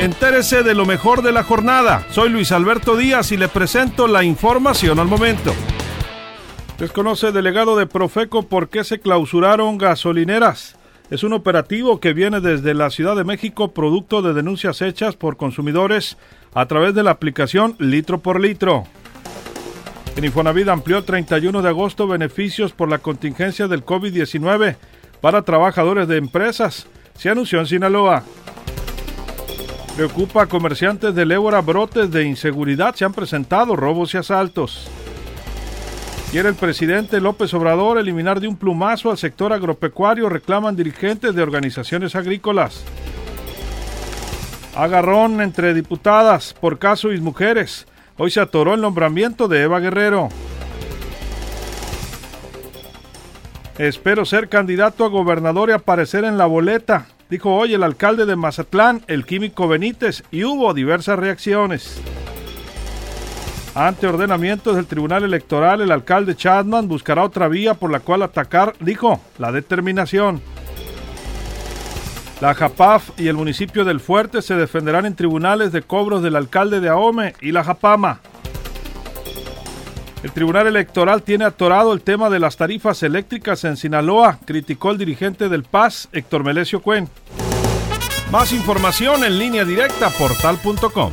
Entérese de lo mejor de la jornada. Soy Luis Alberto Díaz y le presento la información al momento. Desconoce delegado de Profeco por qué se clausuraron gasolineras. Es un operativo que viene desde la Ciudad de México producto de denuncias hechas por consumidores a través de la aplicación Litro por Litro. En Infonavit amplió el 31 de agosto beneficios por la contingencia del COVID-19 para trabajadores de empresas. Se anunció en Sinaloa. Preocupa a comerciantes del Ébora brotes de inseguridad. Se han presentado robos y asaltos. Quiere el presidente López Obrador eliminar de un plumazo al sector agropecuario, reclaman dirigentes de organizaciones agrícolas. Agarrón entre diputadas por caso y mujeres. Hoy se atoró el nombramiento de Eva Guerrero. Espero ser candidato a gobernador y aparecer en la boleta, dijo hoy el alcalde de Mazatlán, el químico Benítez, y hubo diversas reacciones. Ante ordenamientos del Tribunal Electoral, el alcalde Chadman buscará otra vía por la cual atacar, dijo, la determinación. La JAPAF y el municipio del Fuerte se defenderán en tribunales de cobros del alcalde de Ahome y la JAPAMA. El Tribunal Electoral tiene atorado el tema de las tarifas eléctricas en Sinaloa, criticó el dirigente del PAS, Héctor Melesio Cuen. Más información en línea directa portal.com.